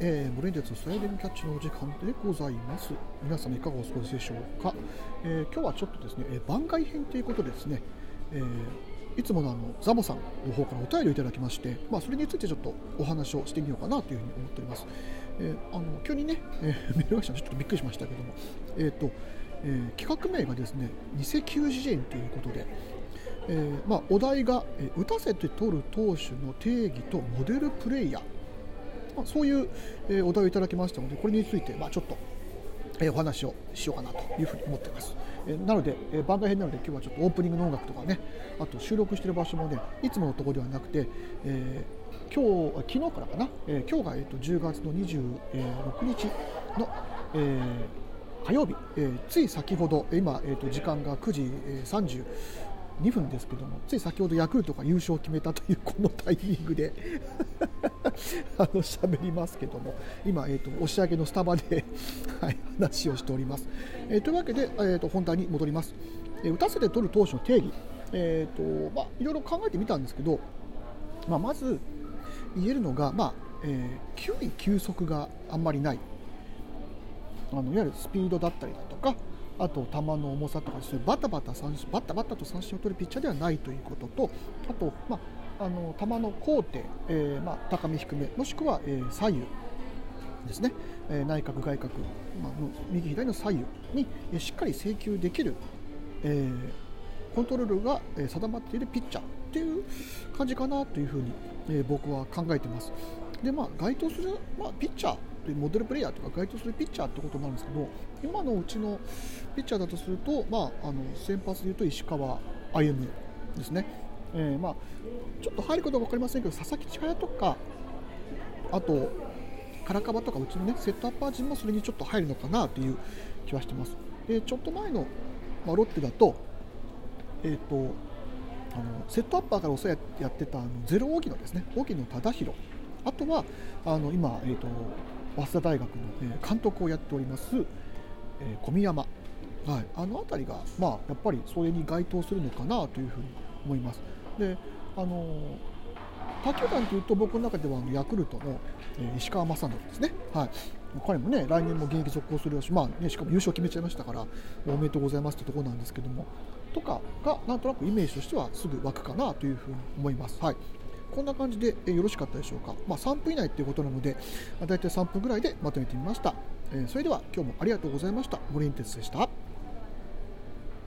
えー、ブレインテツスライディングキャッチのお時間でございます。皆様いかがお過ごしでしょうか、えー、今日はちょっとですね、えー、番外編ということですね、えー、いつものあのザボさんの方からお便りをいただきまして、まあ、それについてちょっとお話をしてみようかなというふうに思っております、えー、あの急にね、えー、メールが来たのちょっとびっくりしましたけども。えっ、ー、と、えー、企画名がですね偽球児園ということで。えーまあ、お題が、えー、打たせて取る投手の定義とモデルプレイヤー。まあ、そういう、えお題をいただきましたのでこれについて、ま、ちょっと、えお話をしようかなというふうに思っています。えなので、え番外編なので今日はちょっとオープニングの音楽とかねあと収録している場所もねいつものところではなくて、えー、今日昨日からかな、え、今日が、えーと、10月の26日の、えー、火曜日、えー、つい先ほど今、えーと、時間が9時、えー、32分ですけどもつい先ほどヤクルトが優勝を決めたというこのタイミングで。あの喋りますけども今、えーと、押し上げのスタバで はい、話をしております、えー、というわけで、えーと、本題に戻ります、えー、打たせて取る投手の定義、えーとまあ、いろいろ考えてみたんですけど、まあ、まず言えるのが、まあえー、球威球速があんまりない。あのいわゆるスピードだったりだとかあと球の重さとかそういうバタバタ三振バタバタと三振を取るピッチャーではないということとあと、まあ、あの球の高低、えーまあ、高め低めもしくは、えー、左右ですね、えー、内角外角、まあ、右左の左右に、えー、しっかり制球できる、えー、コントロールが、えー、定まっているピッチャーっていう感じかなというふうに、えー、僕は考えてます。でまあ、該当する、まあ、ピッチャーというモデルプレーヤーとか該当するピッチャーってことなんですけど今のうちのピッチャーだとすると、まあ、あの先発でいうと石川歩夢ですねえー、まあ、ちょっと入ることは分かりませんけど佐々木千早とかあと唐川とかうちのねセットアッパー陣もそれにちょっと入るのかなという気はしてます。でちょっと前の、まあ、ロッテだと,、えーと、あのセットアッパーからお世話やってたあのゼロ荻野ですね。荻野忠宏あとはあの今、えーと、早稲田大学の、え、監督をやっております、えー、小宮山、はい、あの辺りが、まあ、やっぱりそれに該当するのかなというふうに思います。であの他球団というと僕の中ではあのヤクルトの、え、石川雅紀ですね、はい、彼もね来年も現役続行するし、まあね、しかも優勝決めちゃいましたからおめでとうございますというところなんですけども。とかがなんとなくイメージとしてはすぐ湧くかなというふうに思います。はい。こんな感じで、よろしかったでしょうか、まあ、3分以内ということなので、まあ、大体3分ぐらいでまとめてみました、えー、それでは今日もありがとうございました。森ンテスでした。